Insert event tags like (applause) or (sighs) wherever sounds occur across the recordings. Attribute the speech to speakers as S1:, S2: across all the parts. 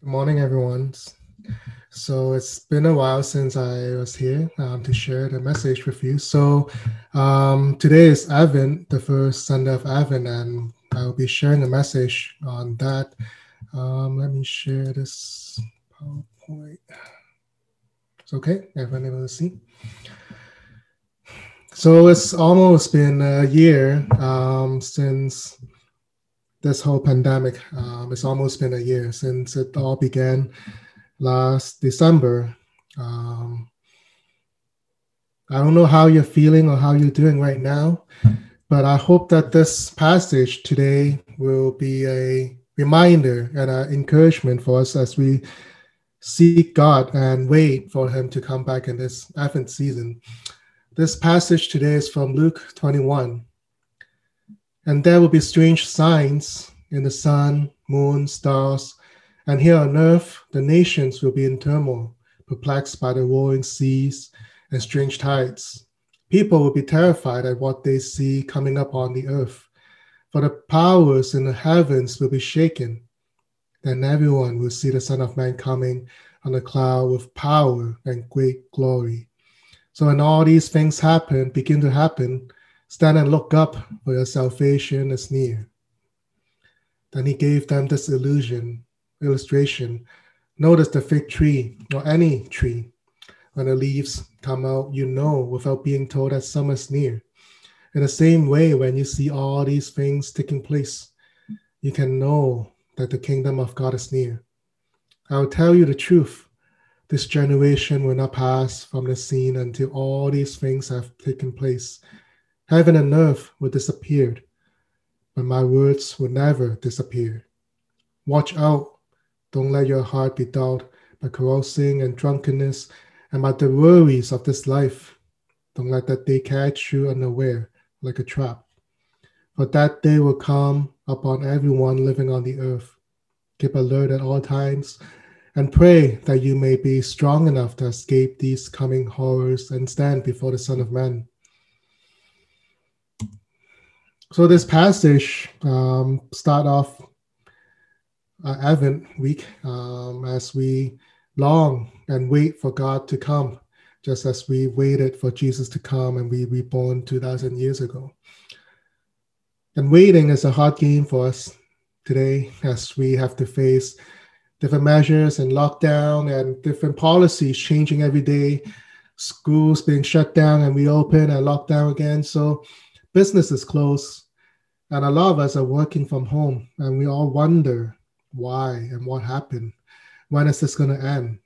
S1: Good morning, everyone. So it's been a while since I was here um, to share the message with you. So um, today is Advent, the first Sunday of Advent, and I'll be sharing a message on that. Um, let me share this PowerPoint. It's okay, everyone able to see. So it's almost been a year um, since this whole pandemic. Um, it's almost been a year since it all began last December. Um, I don't know how you're feeling or how you're doing right now, but I hope that this passage today will be a reminder and an encouragement for us as we seek God and wait for Him to come back in this Advent season. This passage today is from Luke 21. And there will be strange signs in the sun, moon, stars, and here on earth the nations will be in turmoil, perplexed by the roaring seas and strange tides. People will be terrified at what they see coming up on the earth, for the powers in the heavens will be shaken. Then everyone will see the Son of Man coming on a cloud with power and great glory. So when all these things happen, begin to happen, Stand and look up, for your salvation is near. Then he gave them this illusion, illustration. Notice the fig tree or any tree. When the leaves come out, you know without being told that summer is near. In the same way, when you see all these things taking place, you can know that the kingdom of God is near. I will tell you the truth. This generation will not pass from the scene until all these things have taken place. Heaven and earth will disappear, but my words will never disappear. Watch out. Don't let your heart be dulled by carousing and drunkenness and by the worries of this life. Don't let that day catch you unaware like a trap. For that day will come upon everyone living on the earth. Keep alert at all times and pray that you may be strong enough to escape these coming horrors and stand before the Son of Man. So this passage um, start off uh, Advent week um, as we long and wait for God to come, just as we waited for Jesus to come and we reborn 2,000 years ago. And waiting is a hard game for us today as we have to face different measures and lockdown and different policies changing every day, schools being shut down and reopen and locked down again. So business is closed, and a lot of us are working from home, and we all wonder why and what happened. When is this going to end?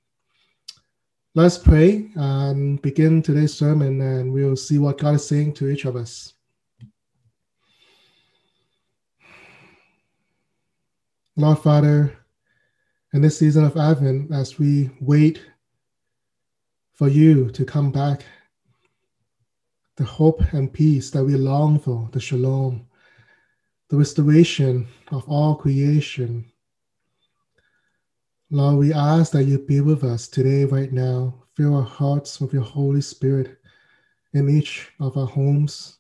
S1: Let's pray and begin today's sermon, and we'll see what God is saying to each of us. Lord Father, in this season of Advent, as we wait for you to come back the hope and peace that we long for, the shalom, the restoration of all creation. Lord, we ask that you be with us today, right now. Fill our hearts with your Holy Spirit in each of our homes.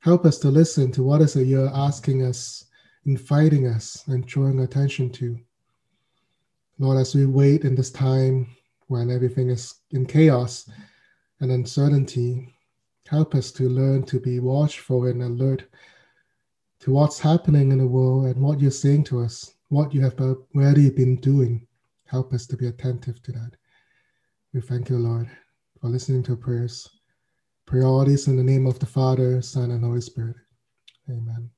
S1: Help us to listen to what is it you're asking us, inviting us, and drawing attention to. Lord, as we wait in this time when everything is in chaos and uncertainty, Help us to learn to be watchful and alert to what's happening in the world and what you're saying to us, what you have already been doing. Help us to be attentive to that. We thank you, Lord, for listening to our prayers. Pray all this in the name of the Father, Son, and Holy Spirit. Amen.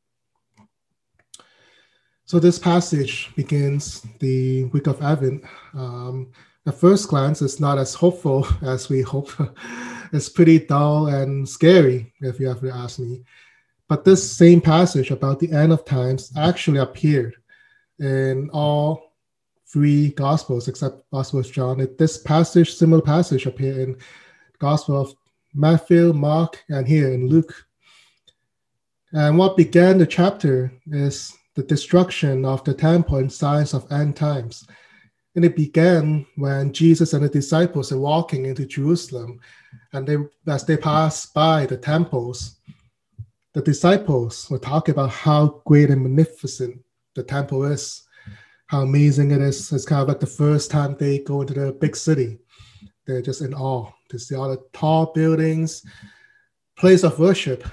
S1: So this passage begins the week of Advent. Um, at first glance, it's not as hopeful (laughs) as we hope. it's pretty dull and scary, if you have to ask me. But this same passage about the end of times actually appeared in all three Gospels except Gospel of John. This passage, similar passage, appeared in Gospel of Matthew, Mark, and here in Luke. And what began the chapter is the destruction of the temple and signs of end times. And it began when Jesus and the disciples are walking into Jerusalem, and they, as they pass by the temples, the disciples were talking about how great and magnificent the temple is. how amazing it is. It's kind of like the first time they go into the big city. They're just in awe to see all the tall buildings, place of worship.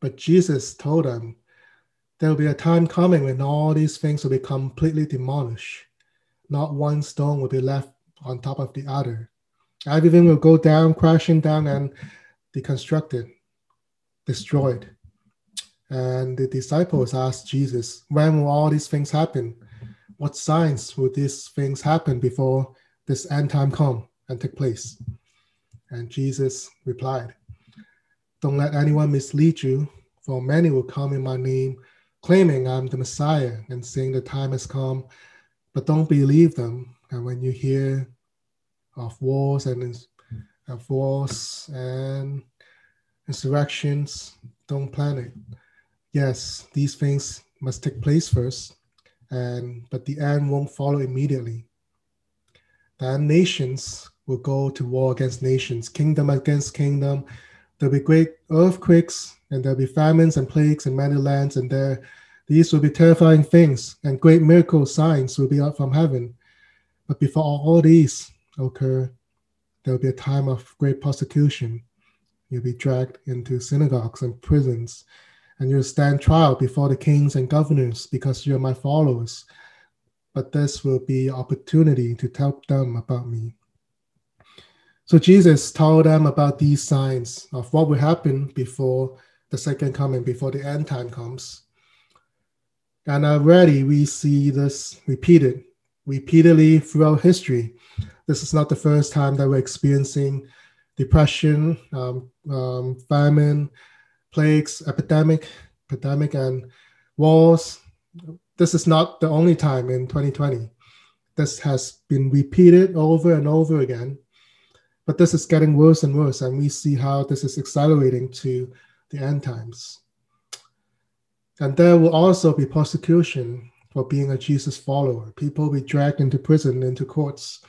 S1: But Jesus told them there will be a time coming when all these things will be completely demolished. Not one stone will be left on top of the other. Everything will go down, crashing down, and deconstructed, destroyed. And the disciples asked Jesus, When will all these things happen? What signs will these things happen before this end time come and take place? And Jesus replied, Don't let anyone mislead you, for many will come in my name, claiming I'm the Messiah and saying the time has come, but don't believe them. And when you hear of wars and of wars and insurrections, don't plan it. Yes, these things must take place first, and but the end won't follow immediately. Then nations will go to war against nations, kingdom against kingdom. There'll be great earthquakes, and there'll be famines and plagues in many lands, and there these will be terrifying things, and great miracle signs will be out from heaven. But before all these occur, there will be a time of great persecution. You'll be dragged into synagogues and prisons and you'll stand trial before the kings and governors because you're my followers. But this will be opportunity to tell them about me. So Jesus told them about these signs of what will happen before the second coming, before the end time comes. And already we see this repeated, repeatedly throughout history. This is not the first time that we're experiencing depression, um, um, famine, plagues, epidemic, epidemic, and wars. This is not the only time in 2020. This has been repeated over and over again, but this is getting worse and worse, and we see how this is accelerating to the end times. And there will also be persecution for being a Jesus follower. People will be dragged into prison, into courts,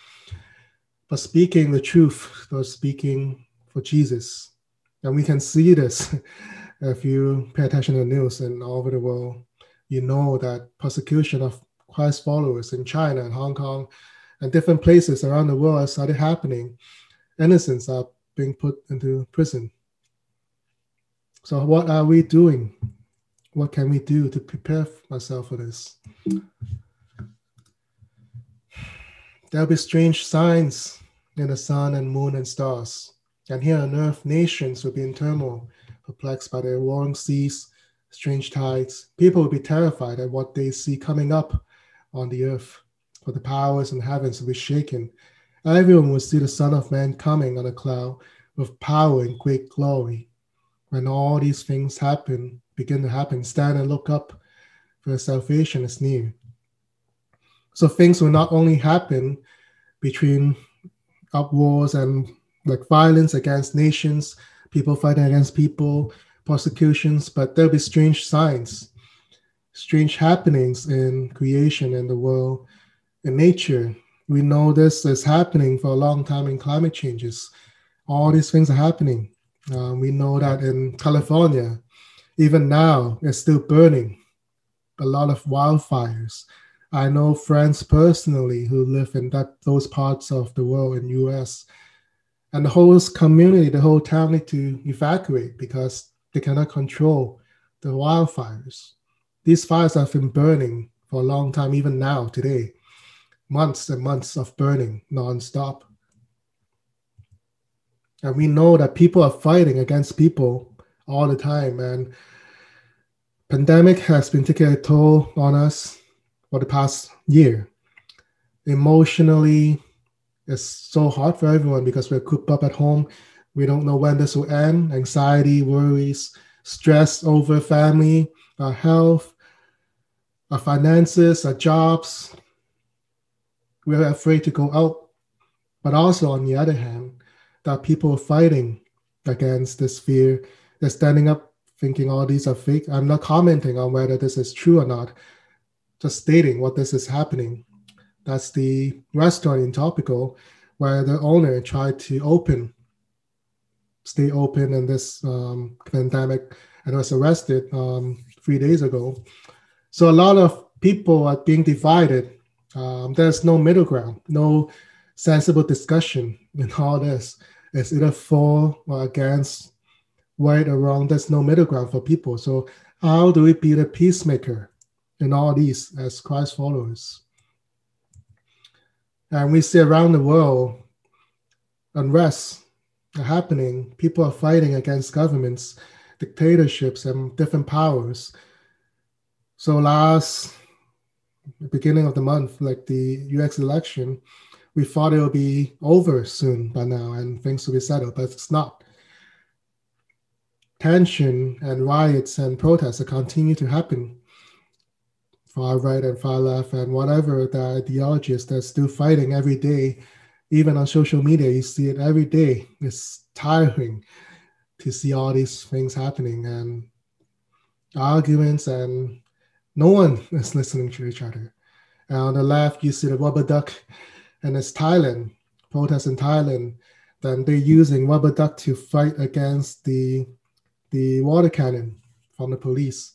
S1: for speaking the truth, for speaking for Jesus. And we can see this (laughs) if you pay attention to the news and all over the world. You know that persecution of Christ followers in China and Hong Kong and different places around the world started happening. Innocents are being put into prison. So, what are we doing? What can we do to prepare myself for this? There'll be strange signs in the sun and moon and stars. And here on earth, nations will be in turmoil, perplexed by their warring seas, strange tides. People will be terrified at what they see coming up on the earth, for the powers and heavens will be shaken. Everyone will see the Son of Man coming on a cloud with power and great glory. When all these things happen, begin to happen, stand and look up, for salvation is near. So things will not only happen between up wars and like violence against nations, people fighting against people, persecutions, but there'll be strange signs, strange happenings in creation and the world, in nature. We know this is happening for a long time in climate changes. All these things are happening. Uh, we know that in California, even now, it's still burning. A lot of wildfires. I know friends personally who live in that those parts of the world in US and the whole community, the whole town need to evacuate because they cannot control the wildfires. These fires have been burning for a long time, even now, today, months and months of burning nonstop. And we know that people are fighting against people all the time. And pandemic has been taking a toll on us for the past year. Emotionally, it's so hard for everyone because we're cooped up at home. We don't know when this will end. Anxiety, worries, stress over family, our health, our finances, our jobs. We're afraid to go out. But also, on the other hand, that people are fighting against this fear. They're standing up thinking all these are fake. I'm not commenting on whether this is true or not, just stating what this is happening. That's the restaurant in Etobicoke, where the owner tried to open, stay open in this um, pandemic, and was arrested um, three days ago. So a lot of people are being divided. Um, there's no middle ground, no sensible discussion in all this. It's either for or against, right wrong. There's no middle ground for people. So how do we be the peacemaker in all these as Christ followers? And we see around the world unrest happening. People are fighting against governments, dictatorships, and different powers. So last beginning of the month, like the US election, we thought it would be over soon by now and things will be settled, but it's not. Tension and riots and protests that continue to happen. Far right and far left, and whatever the ideology is, they're still fighting every day. Even on social media, you see it every day. It's tiring to see all these things happening and arguments, and no one (laughs) is listening to each other. And on the left, you see the rubber duck and it's Thailand, protests in Thailand, then they're using rubber duck to fight against the the water cannon from the police.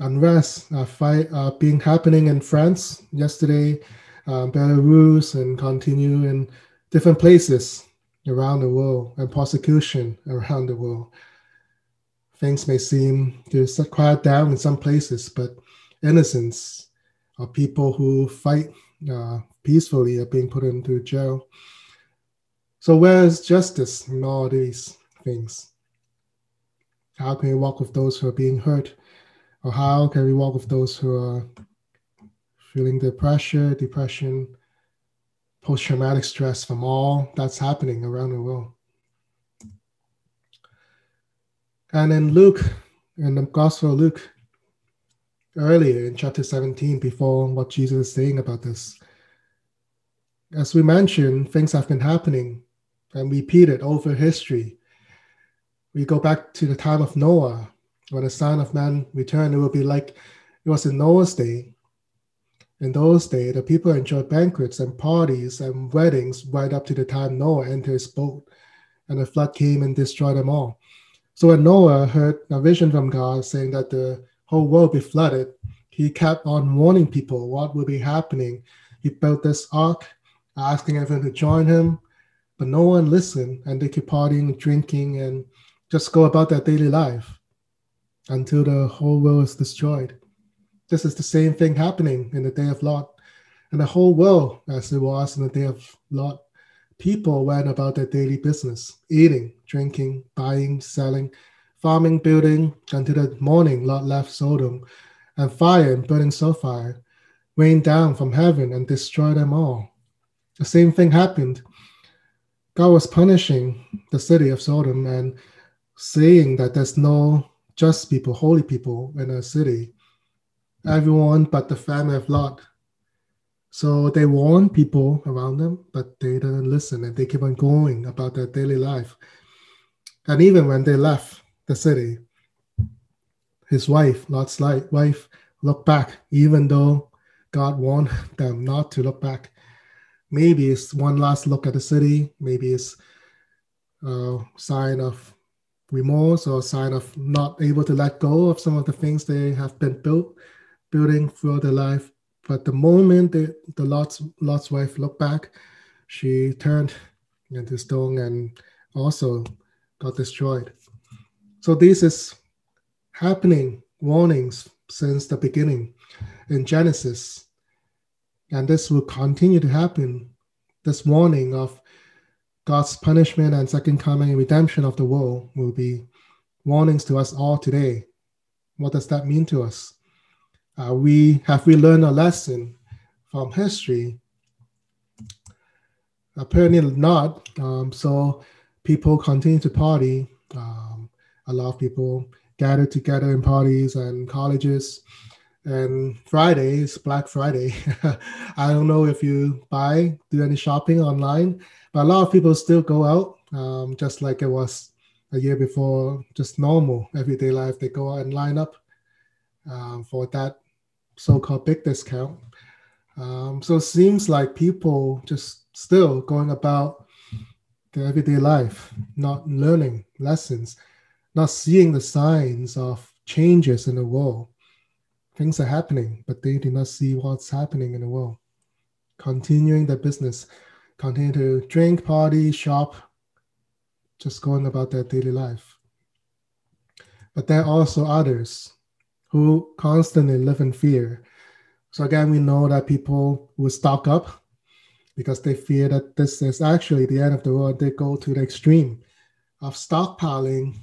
S1: Unrest uh, fight uh, being happening in France yesterday, uh, Belarus, and continue in different places around the world, and prosecution around the world. Things may seem to quiet down in some places, but innocents uh, people who fight uh, peacefully are being put into jail. So where is justice in all these things? How can we walk with those who are being hurt? Or how can we walk with those who are feeling the pressure, depression, post-traumatic stress from all that's happening around the world? And in Luke, in the Gospel of Luke, earlier in chapter 17 before what Jesus is saying about this. As we mentioned, things have been happening and repeated over history. We go back to the time of Noah, when the Son of Man returned, it will be like it was in Noah's day. In those days, the people enjoyed banquets and parties and weddings right up to the time Noah entered his boat, and the flood came and destroyed them all. So when Noah heard a vision from God saying that the whole world be flooded, he kept on warning people what would be happening. He built this ark, asking everyone to join him, but no one listened, and they kept partying, drinking, and just go about their daily life until the whole world is destroyed. This is the same thing happening in the day of Lot. And the whole world, as it was in the day of Lot, people went about their daily business, eating, drinking, buying, selling, farming, building, until the morning Lot left Sodom, and fire and burning sulfur rained down from heaven and destroyed them all. The same thing happened. God was punishing the city of Sodom and saying that there's no just people, holy people in a city. Everyone but the family of Lot. So they warned people around them, but they didn't listen and they keep on going about their daily life. And even when they left, the city. His wife, Lot's wife, looked back, even though God warned (laughs) them not to look back. Maybe it's one last look at the city. Maybe it's a sign of remorse or sign of not able to let go of some of the things they have been built, building throughout their life. But the moment the, the Lot's, Lot's wife looked back, she turned into stone and also got destroyed. So this is happening warnings since the beginning in Genesis. And this will continue to happen. This warning of God's punishment and second coming and redemption of the world will be warnings to us all today. What does that mean to us? Uh, we have we learned a lesson from history? Apparently not. Um, so people continue to party. Um, a lot of people gather together in parties and colleges. And Friday is Black Friday. (laughs) I don't know if you buy, do any shopping online, but a lot of people still go out, um, just like it was a year before, just normal everyday life. They go out and line up um, for that so-called big discount. Um, so it seems like people just still going about their everyday life, not learning lessons not seeing the signs of changes in the world. Things are happening, but they do not see what's happening in the world. Continuing their business, continue to drink, party, shop, just going about their daily life. But there are also others who constantly live in fear. So again, we know that people will stock up because they fear that this is actually the end of the world. They go to the extreme of stockpiling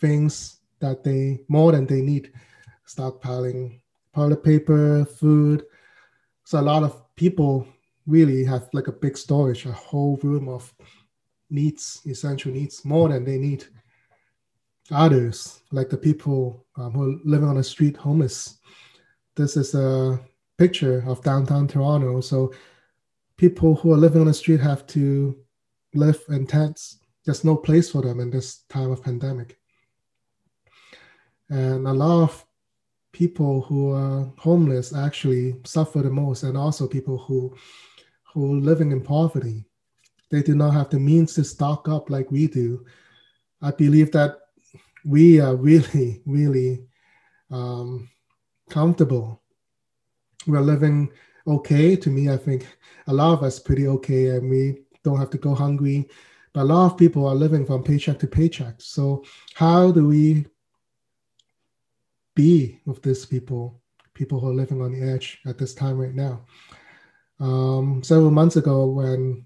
S1: things that they more than they need, stockpiling toilet paper, food. So a lot of people really have like a big storage, a whole room of needs, essential needs, more than they need. Others, like the people um, who are living on the street homeless. This is a picture of downtown Toronto. So people who are living on the street have to live in tents. There's no place for them in this time of pandemic. And a lot of people who are homeless actually suffer the most, and also people who who are living in poverty. They do not have the means to stock up like we do. I believe that we are really, (laughs) really um, comfortable. We're living okay. To me, I think a lot of us pretty okay, and we don't have to go hungry. But a lot of people are living from paycheck to paycheck. So how do we be with these people, people who are living on the edge at this time right now? Um, several months ago, when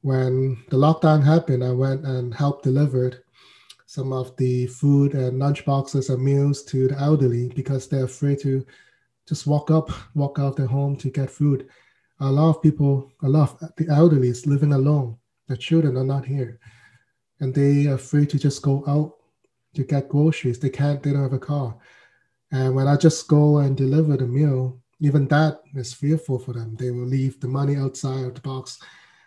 S1: when the lockdown happened, I went and helped delivered some of the food and lunch boxes and meals to the elderly because they're afraid to just walk up, walk out their home to get food. A lot of people, a lot of the elderly is living alone. Their children are not here. And they are afraid to just go out to get groceries. They can't, they don't have a car. And when I just go and deliver the meal, even that is fearful for them. They will leave the money outside of the box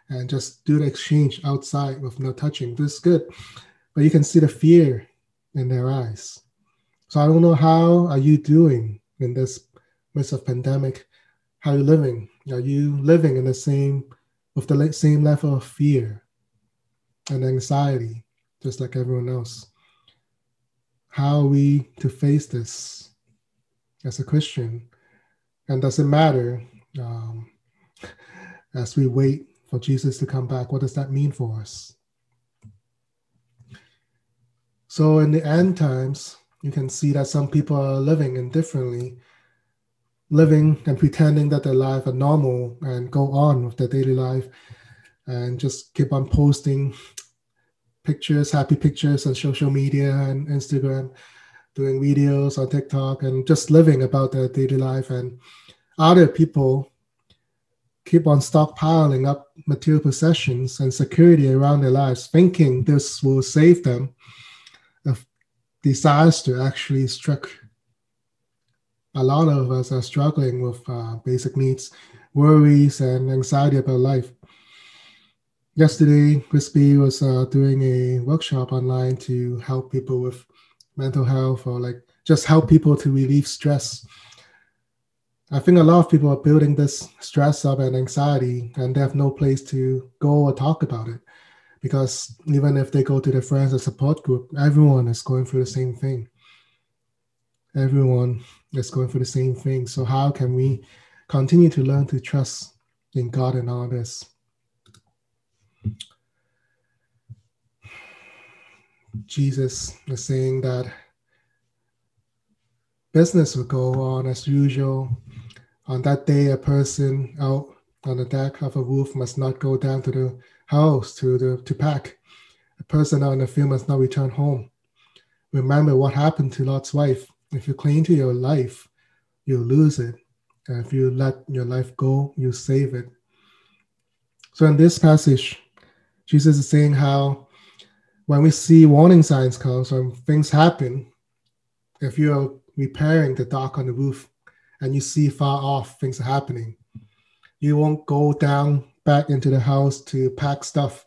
S1: and just do the exchange outside with no touching. This is good but you can see the fear in their eyes. So I don't know how are you doing in this midst of pandemic? How are you living? Are you living in the same with the same level of fear and anxiety, just like everyone else? How are we to face this as a Christian? And does it matter um, as we wait for Jesus to come back? What does that mean for us? So in the end times, you can see that some people are living indifferently, living and pretending that their life are normal and go on with their daily life and just keep on posting pictures, happy pictures on social media and Instagram, doing videos on TikTok and just living about their daily life. And other people keep on stockpiling up material possessions and security around their lives, thinking this will save them If disaster actually struck. A lot of us are struggling with uh, basic needs, worries, and anxiety about life. Yesterday, Crispy was uh, doing a workshop online to help people with mental health or like just help people to relieve stress. I think a lot of people are building this stress up and anxiety, and they have no place to go or talk about it because even if they go to their friends or support group, everyone is going through the same thing. Everyone is going through the same thing. So how can we continue to learn to trust in God and all this? Jesus is saying that business will go on as usual. On that day, a person out on the deck of a roof must not go down to the house to the to pack. A person out in the field must not return home. Remember what happened to Lot's wife. If you cling to your life, you lose it. And if you let your life go, you save it. So in this passage, Jesus is saying how when we see warning signs come, when things happen, if you're repairing the dock on the roof and you see far off things are happening, you won't go down back into the house to pack stuff,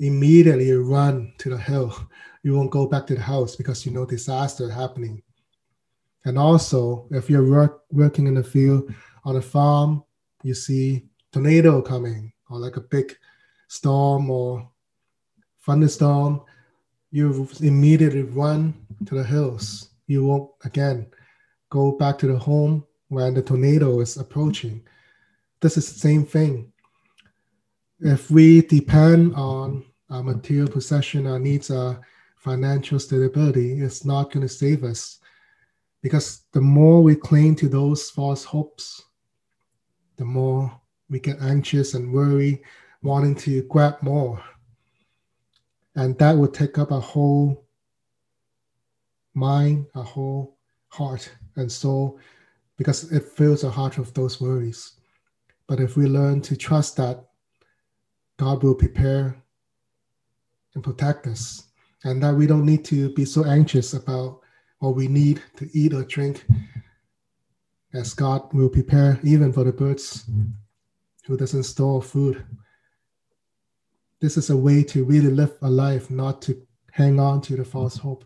S1: immediately run to the hill. You won't go back to the house because you know disaster happening. And also, if you're work, working in the field on a farm, you see tornado coming or like a big storm or thunderstorm, you immediately run to the hills. You won't again go back to the home when the tornado is approaching. This is the same thing. If we depend on our material possession, our needs, our financial stability, it's not going to save us. Because the more we cling to those false hopes, the more we get anxious and worry, wanting to grab more. And that would take up a whole mind, a whole heart and soul, because it fills the heart of those worries. But if we learn to trust that God will prepare and protect us, and that we don't need to be so anxious about what we need to eat or drink, as God will prepare even for the birds who doesn't store food. This is a way to really live a life, not to hang on to the false mm-hmm. hope.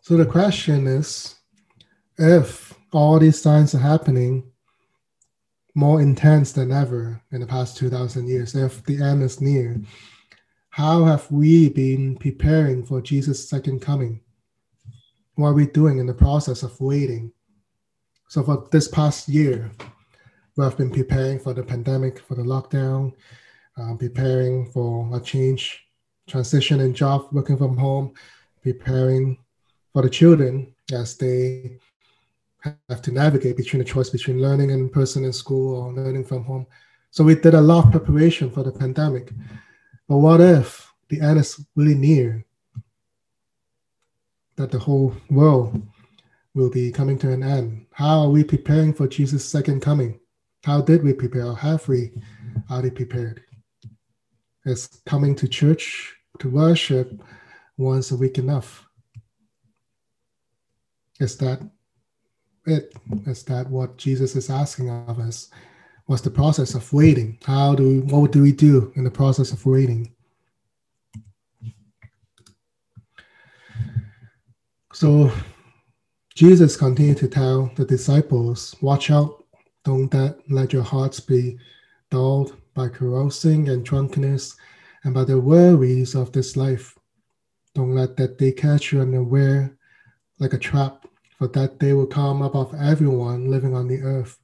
S1: So the question is if all these signs are happening more intense than ever in the past 2000 years, if the end is near, how have we been preparing for Jesus' second coming? What are we doing in the process of waiting? So, for this past year, we have been preparing for the pandemic, for the lockdown, uh, preparing for a change, transition in job, working from home, preparing for the children as they have to navigate between the choice between learning in person in school or learning from home. So we did a lot of preparation for the pandemic. But what if the end is really near? That the whole world will be coming to an end. How are we preparing for Jesus' second coming? How did we prepare? Have we are already prepared? Is coming to church to worship once a week enough? Is that it? Is that what Jesus is asking of us? What's the process of waiting? How do we, what do we do in the process of waiting? So Jesus continued to tell the disciples, Watch out don't that let your hearts be dulled by carousing and drunkenness and by the worries of this life. Don't let that day catch you unaware like a trap, for that day will come above everyone living on the earth.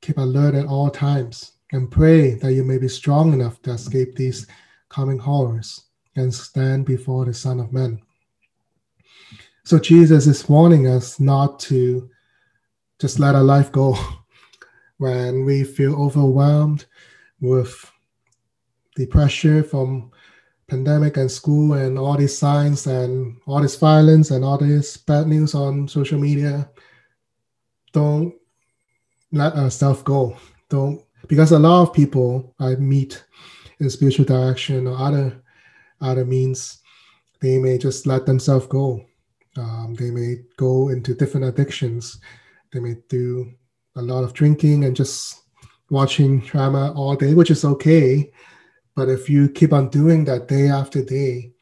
S1: Keep alert at all times and pray that you may be strong enough to escape these coming horrors and stand before the Son of Man. So Jesus is warning us not to just let our life go (laughs) when we feel overwhelmed with the pressure from pandemic and school and all these signs and all this violence and all this bad news on social media don't let ourselves go. Don't because a lot of people i meet in spiritual direction or other other means they may just let themselves go. Um, they may go into different addictions. They may do a lot of drinking and just watching drama all day, which is okay. But if you keep on doing that day after day,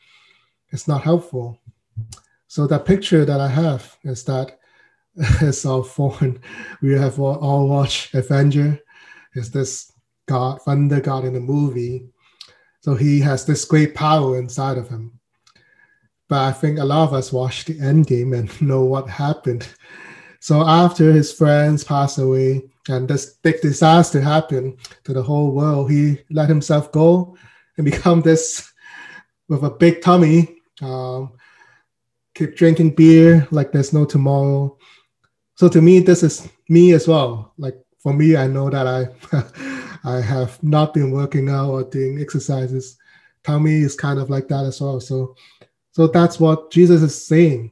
S1: it's not helpful. So that picture that I have is that (laughs) it's our phone. We have all watched Avenger. Is this God, Thunder God in the movie? So he has this great power inside of him. But I think a lot of us watched the end game and (laughs) know what happened so after his friends passed away and this big disaster happened to the whole world, he let himself go and (laughs) become this with a big tummy. Um, keep drinking beer like there's no tomorrow. So to me, this is me as well. Like for me, I know that I (laughs) I have not been working out or doing exercises. Tummy is kind of like that as well. So so that's what Jesus is saying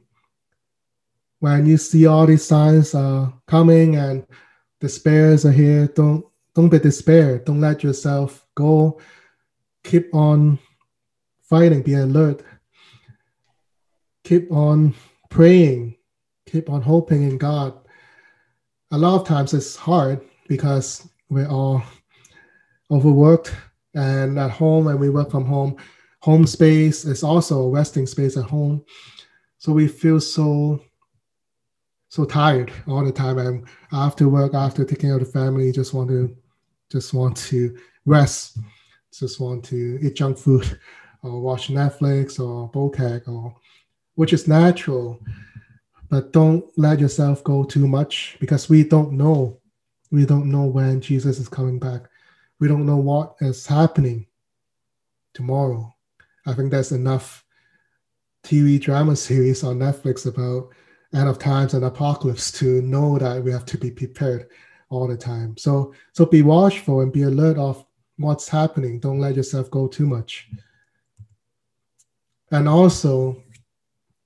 S1: when you see all these signs uh, coming and despairs are here, don't don't be despair. Don't let yourself go. Keep on fighting. Be alert. Keep on praying. Keep on hoping in God. A lot of times it's hard because we're all overworked and at home and we work from home. Home space is also a resting space at home. So we feel so so tired all the time. And after work, after taking care of the family, just want to just want to rest, just want to eat junk food (laughs) or watch Netflix or Bokeh or which is natural. But don't let yourself go too much because we don't know. We don't know when Jesus is coming back. We don't know what is happening tomorrow. I think there's enough TV drama series on Netflix about end of times and apocalypse to know that we have to be prepared all the time. So so be watchful and be alert of what's happening. Don't let yourself go too much. And also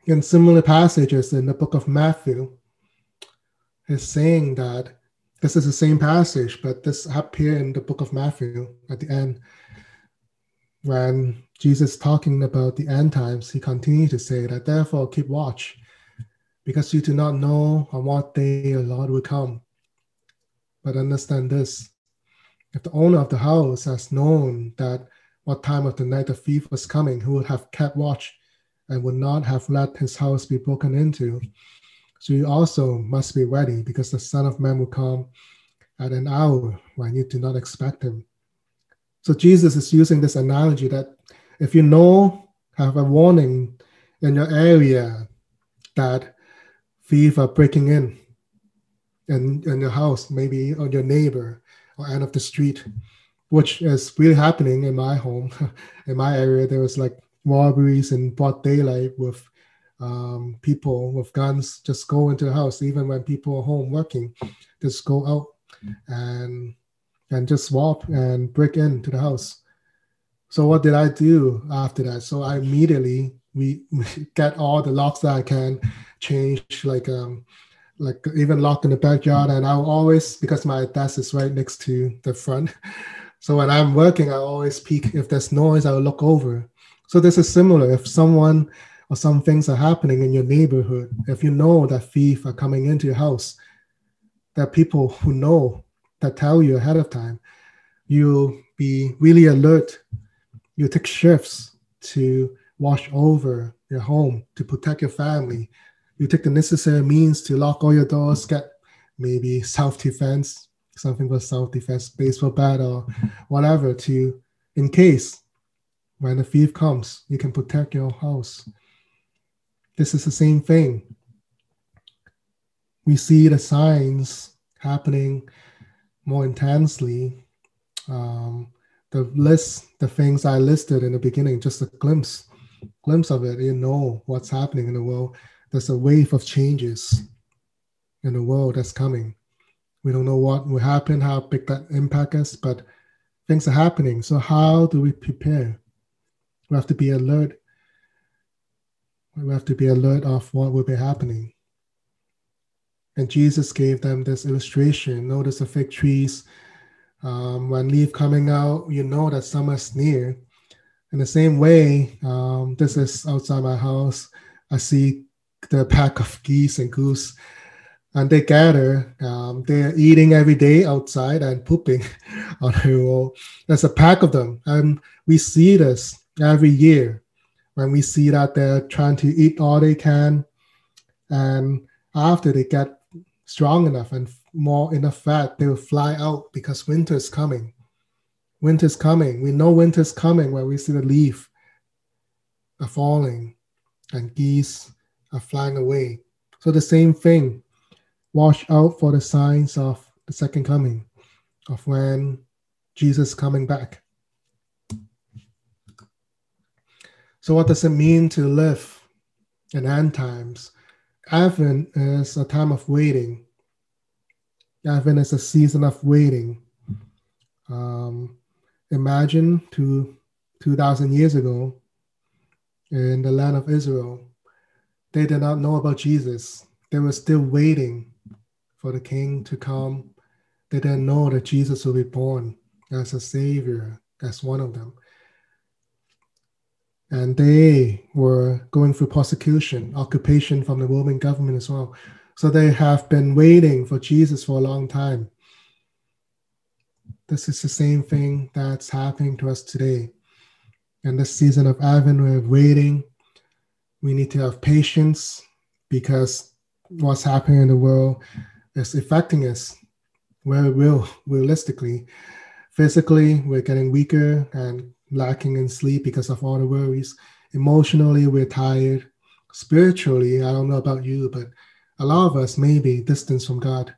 S1: in similar passages in the book of Matthew, is saying that this is the same passage, but this appear in the book of Matthew at the end when Jesus talking about the end times, he continued to say that therefore keep watch, because you do not know on what day your Lord will come. But understand this if the owner of the house has known that what time of the night the thief was coming, he would have kept watch and would not have let his house be broken into. So you also must be ready, because the Son of Man will come at an hour when you do not expect him. So Jesus is using this analogy that if you know, have a warning in your area that thieves are breaking in, and in your house, maybe on your neighbor or end of the street, which is really happening in my home, (laughs) in my area. There was like robberies in broad daylight with um, people with guns just go into the house, even when people are home working, just go out and and just swap and break into the house. So what did I do after that? So I immediately we, get all the locks that I can, change like um like even lock in the backyard, and I'll always because my desk is right next to the front. (laughs) So when I'm working, I always peek. If there's noise, I'll look over. So this is similar. If someone or some things are happening in your neighborhood, if you know that thieves are coming into your house, that people who know that tell you ahead of time. You'll be really alert. You take shifts to watch over your home, to protect your family. You take the necessary means to lock all your doors, get maybe self defense, something for self defense, baseball bat, or whatever, to in case when the thief comes, you can protect your house. This is the same thing. We see the signs happening more intensely. Um, the list, the things I listed in the beginning, just a glimpse, glimpse of it. You know what's happening in the world. There's a wave of changes in the world that's coming. We don't know what will happen, how big that impact is, but things are happening. So how do we prepare? We have to be alert. We have to be alert of what will be happening. And Jesus gave them this illustration. Notice the fig trees. Um, when leaf coming out, you know that summer's near. In the same way, um, this is outside my house. I see the pack of geese and goose, and they gather. Um, they're eating every day outside and pooping (laughs) on the wall. There's a pack of them, and we see this every year when we see that they're trying to eat all they can, and after they get strong enough and more enough fat, they will fly out because winter is coming. Winter's coming. We know winter's coming when we see the leaf are falling and geese are flying away. So the same thing. Watch out for the signs of the second coming, of when Jesus coming back. So what does it mean to live in end times? Advent is a time of waiting. Advent is a season of waiting. Um, imagine two, 2,000 years ago in the land of Israel, they did not know about Jesus. They were still waiting for the king to come. They didn't know that Jesus would be born as a savior, as one of them and they were going through persecution, occupation from the Roman government as well. So they have been waiting for Jesus for a long time. This is the same thing that's happening to us today. In this season of Advent, we're waiting. We need to have patience because what's happening in the world is affecting us very real, realistically. Physically, we're getting weaker and lacking in sleep because of all the worries. Emotionally, we're tired. spiritually, I don't know about you, but a lot of us may be distant from God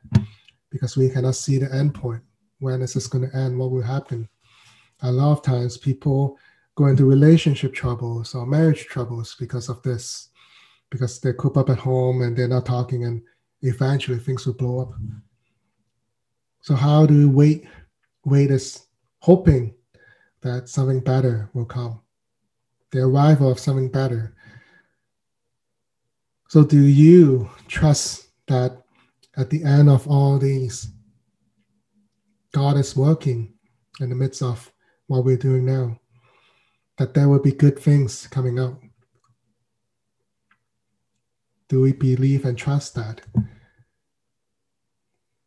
S1: because we cannot see the end point. When is this going to end? What will happen? A lot of times people go into relationship troubles or marriage troubles because of this, because they coop up at home and they're not talking, and eventually things will blow up. So how do we wait? Wait is hoping that something better will come, the arrival of something better. So, do you trust that at the end of all these, God is working in the midst of what we're doing now? That there will be good things coming out? Do we believe and trust that?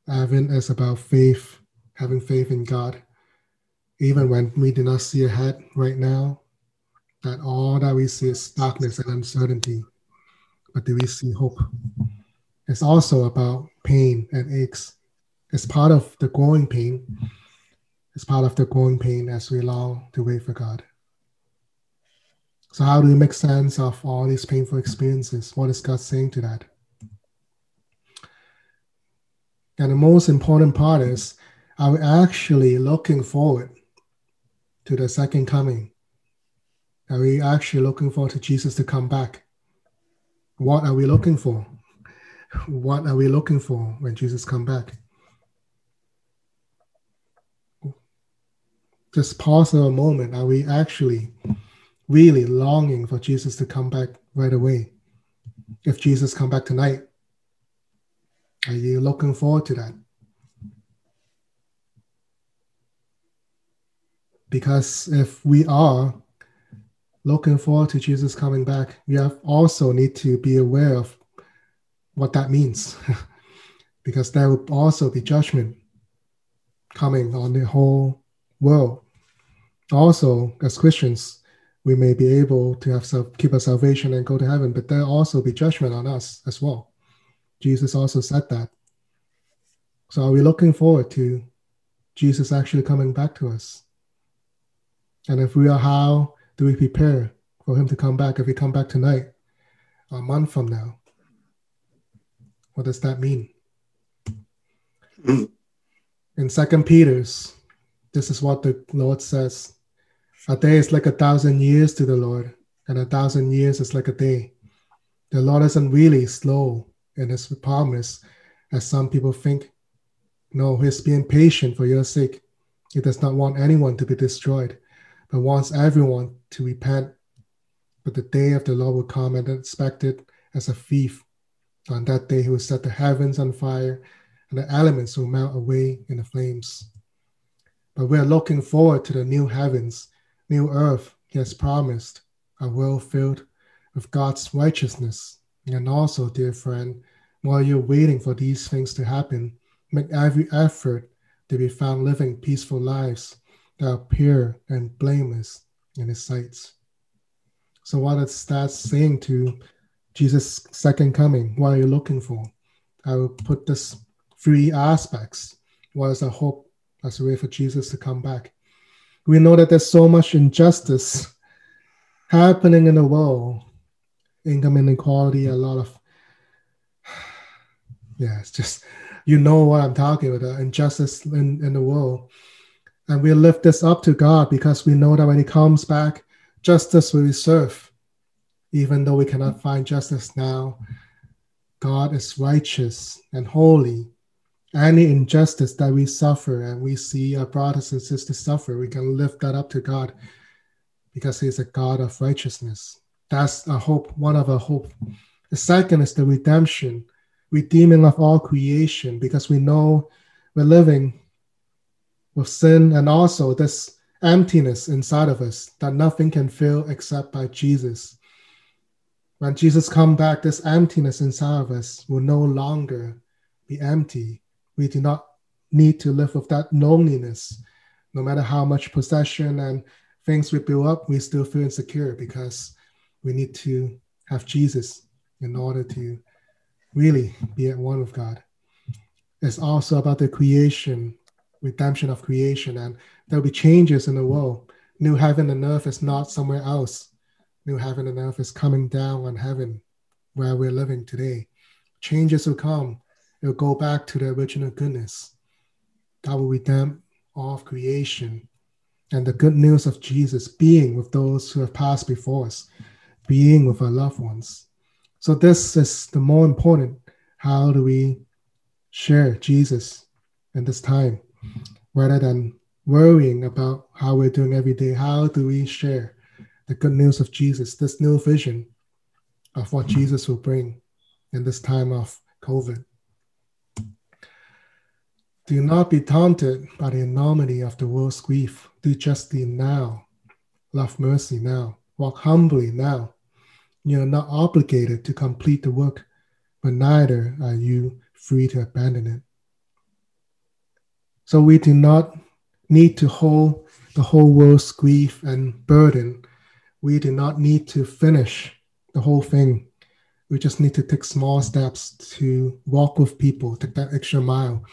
S1: Advent is about faith, having faith in God even when we do not see ahead right now, that all that we see is darkness and uncertainty. But do we see hope? It's also about pain and aches. It's part of the growing pain. It's part of the growing pain as we long to wait for God. So, how do we make sense of all these painful experiences? What is God saying to that? And the most important part is are we actually looking forward to the second coming? Are we actually looking forward to Jesus to come back? What are we looking for? What are we looking for when Jesus come back? Just pause for a moment. Are we actually really longing for Jesus to come back right away? If Jesus come back tonight, are you looking forward to that? Because if we are looking forward to Jesus coming back, we have also need to be aware of what that means. (laughs) because there will also be judgment coming on the whole world. Also, as Christians, we may be able to have self, keep our salvation and go to heaven, but there also be judgment on us as well. Jesus also said that. So, are we looking forward to Jesus actually coming back to us? And if we are, how do we prepare for him to come back? If he come back tonight, a month from now, what does that mean? Hmm. In Second Peter's, this is what the Lord says: A day is like a thousand years to the Lord, and a thousand years is like a day. The Lord isn't really slow in His promise, as some people think. No, He's being patient for your sake. He does not want anyone to be destroyed, but wants everyone to repent. But the day of the Lord will come and expected as a thief. On that day, he will set the heavens on fire, and the elements will melt away in the flames. But we are looking forward to the new heavens, new earth he has promised, a world filled with God's righteousness. And also, dear friend, while you're waiting for these things to happen, make every effort to be found living peaceful lives that are pure and blameless in his sight. So what is that saying to Jesus' second coming? What are you looking for? I will put this three aspects. What is our hope as a way for Jesus to come back? We know that there's so much injustice happening in the world, income inequality, a lot of (sighs) yeah, it's just you know what I'm talking about, injustice in, in the world. And we lift this up to God because we know that when He comes back, justice will be served. Even though we cannot find justice now, God is righteous and holy. Any injustice that we suffer and we see our brothers and sisters suffer, we can lift that up to God because He's a God of righteousness. That's a hope, one of our hope. The second is the redemption, redeeming of all creation, because we know we're living with sin and also this emptiness inside of us that nothing can fill except by Jesus. When Jesus come back, this emptiness inside of us will no longer be empty. We do not need to live with that loneliness. No matter how much possession and things we build up, we still feel insecure because we need to have Jesus in order to really be at one with God. It's also about the creation redemption of creation, and there'll be changes in the world. New heaven and earth is not somewhere else. New heaven and earth is coming down on heaven where we're living today. Changes will come. It'll go back to the original goodness. God will redeem all of creation and the good news of Jesus being with those who have passed before us, being with our loved ones. So, this is the more important. How do we share Jesus in this time rather than worrying about how we're doing every day? How do we share the good news of Jesus, this new vision of what Jesus will bring in this time of COVID? Do not be taunted by the enormity of the world's grief. Do justly now. Love mercy now. Walk humbly now. You are not obligated to complete the work, but neither are you free to abandon it. So we do not need to hold the whole world's grief and burden. We do not need to finish the whole thing. We just need to take small steps to walk with people, take that extra mile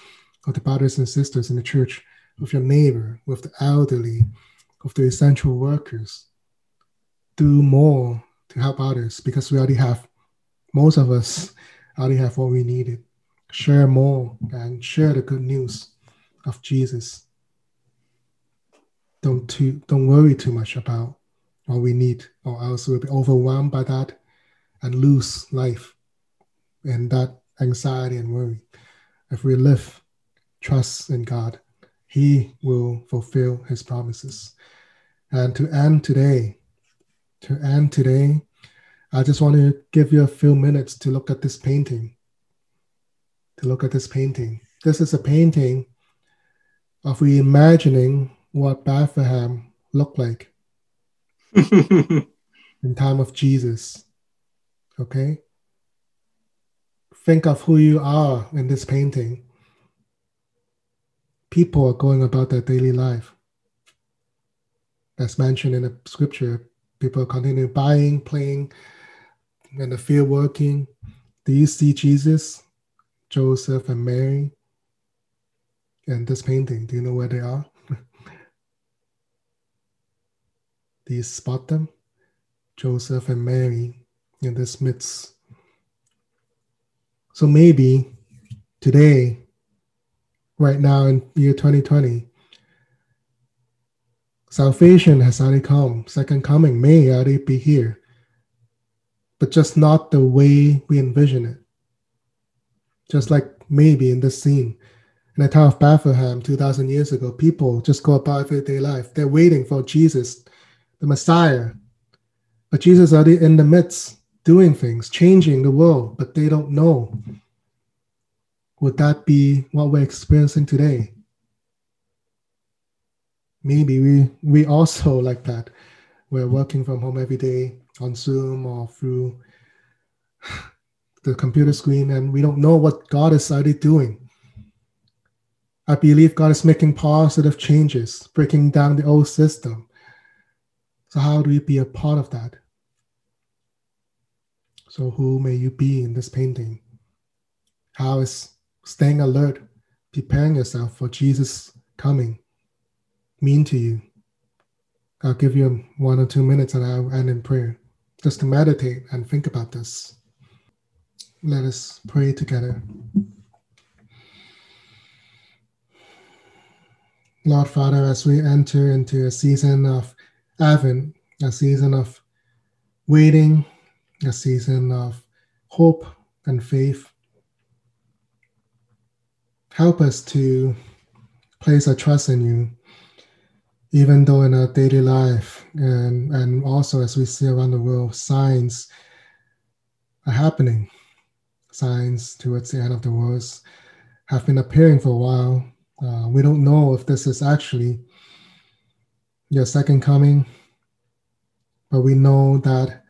S1: of the brothers and sisters in the church, with your neighbor, with the elderly, with the essential workers. Do more to help others because we already have, most of us already have what we needed. Share more and share the good news of Jesus. Don't too, don't worry too much about what we need, or else we'll be overwhelmed by that and lose life in that anxiety and worry. If we live trust in God, He will fulfill His promises. And to end today, to end today, I just want to give you a few minutes to look at this painting. To look at this painting. This is a painting of reimagining what Bethlehem looked like (laughs) in time of Jesus. Okay? Think of who you are in this painting people are going about their daily life. As mentioned in the scripture, people continue buying, playing, and the field working. Do you see Jesus, Joseph, and Mary in this painting? Do you know where they are? (laughs) Do you spot them? Joseph and Mary in this midst. So maybe today right now in year 2020. Salvation has already come. Second coming may already be here, but just not the way we envision it. Just like maybe in this scene, in the town of Bethlehem 2,000 years ago, people just go about everyday life. They're waiting for Jesus, the Messiah. But Jesus already in the midst, doing things, changing the world, but they don't know would that be what we're experiencing today? Maybe we we also (laughs) like that. We're working from home every day on Zoom or through (sighs) the computer screen, and we don't know what God is already doing. I believe God is making positive changes, breaking down the old system. So, how do we be a part of that? So, who may you be in this painting? How is staying alert, preparing yourself for Jesus' coming mean to you? I'll give you one or two minutes and I'll end in prayer just to meditate and think about this. Let us pray together. Lord Father, as we enter into a season of Advent, a season of waiting, a season of hope and faith, help us to place our trust in you, even though in our daily life and, and also as we see around the world, signs are happening. Signs towards the end of the world have been appearing for a while. Uh, we don't know if this is actually your second coming, but we know that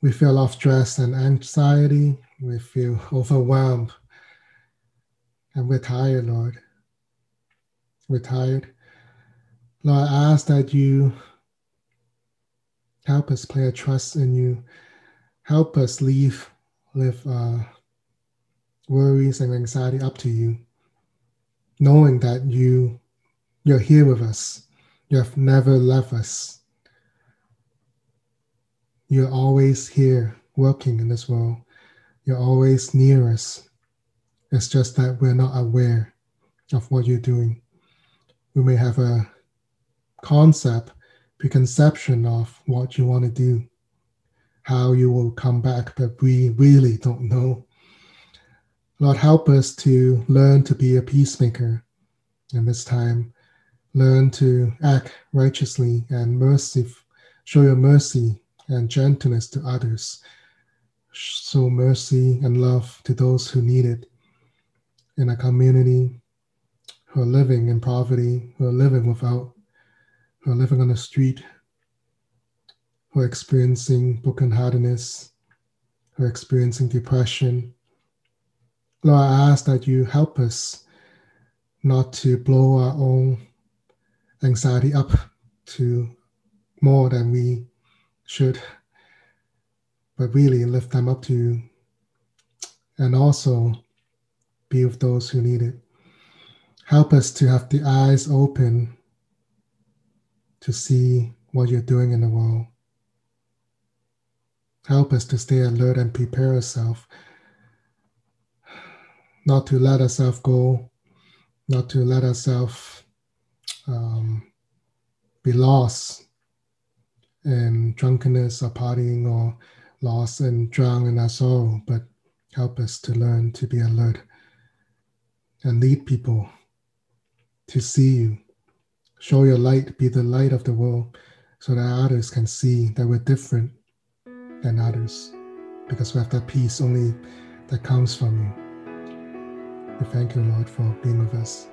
S1: we feel off stress and anxiety. We feel overwhelmed and we're tired, Lord. We're tired. Lord, I ask that you help us play a trust in you. Help us leave, live uh, worries and anxiety up to you, knowing that you you're here with us. You have never left us. You're always here working in this world. You're always near us. It's just that we're not aware of what you're doing. We may have a concept, preconception of what you want to do, how you will come back, but we really don't know. Lord, help us to learn to be a peacemaker in this time. Learn to act righteously and mercy, show your mercy and gentleness to others. Show mercy and love to those who need it in a community who are living in poverty, who are living without, who are living on the street, who are experiencing brokenheartedness, who are experiencing depression. Lord, I ask that you help us not to blow our own anxiety up to more than we should, but really lift them up to you and also be with those who need it. Help us to have the eyes open to see what you're doing in the world. Help us to stay alert and prepare ourselves, not to let ourselves go, not to let ourselves um, be lost in drunkenness or partying or lost and drown in our sorrow, but help us to learn to be alert and lead people to see you. Show your light, be the light of the world, so that others can see that we're different than others because we have that peace only that comes from you. We thank you, Lord, for being with us.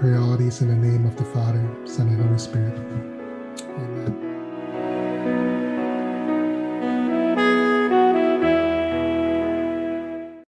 S1: Pray all these in the name of the Father, Son, and Holy Spirit. Amen.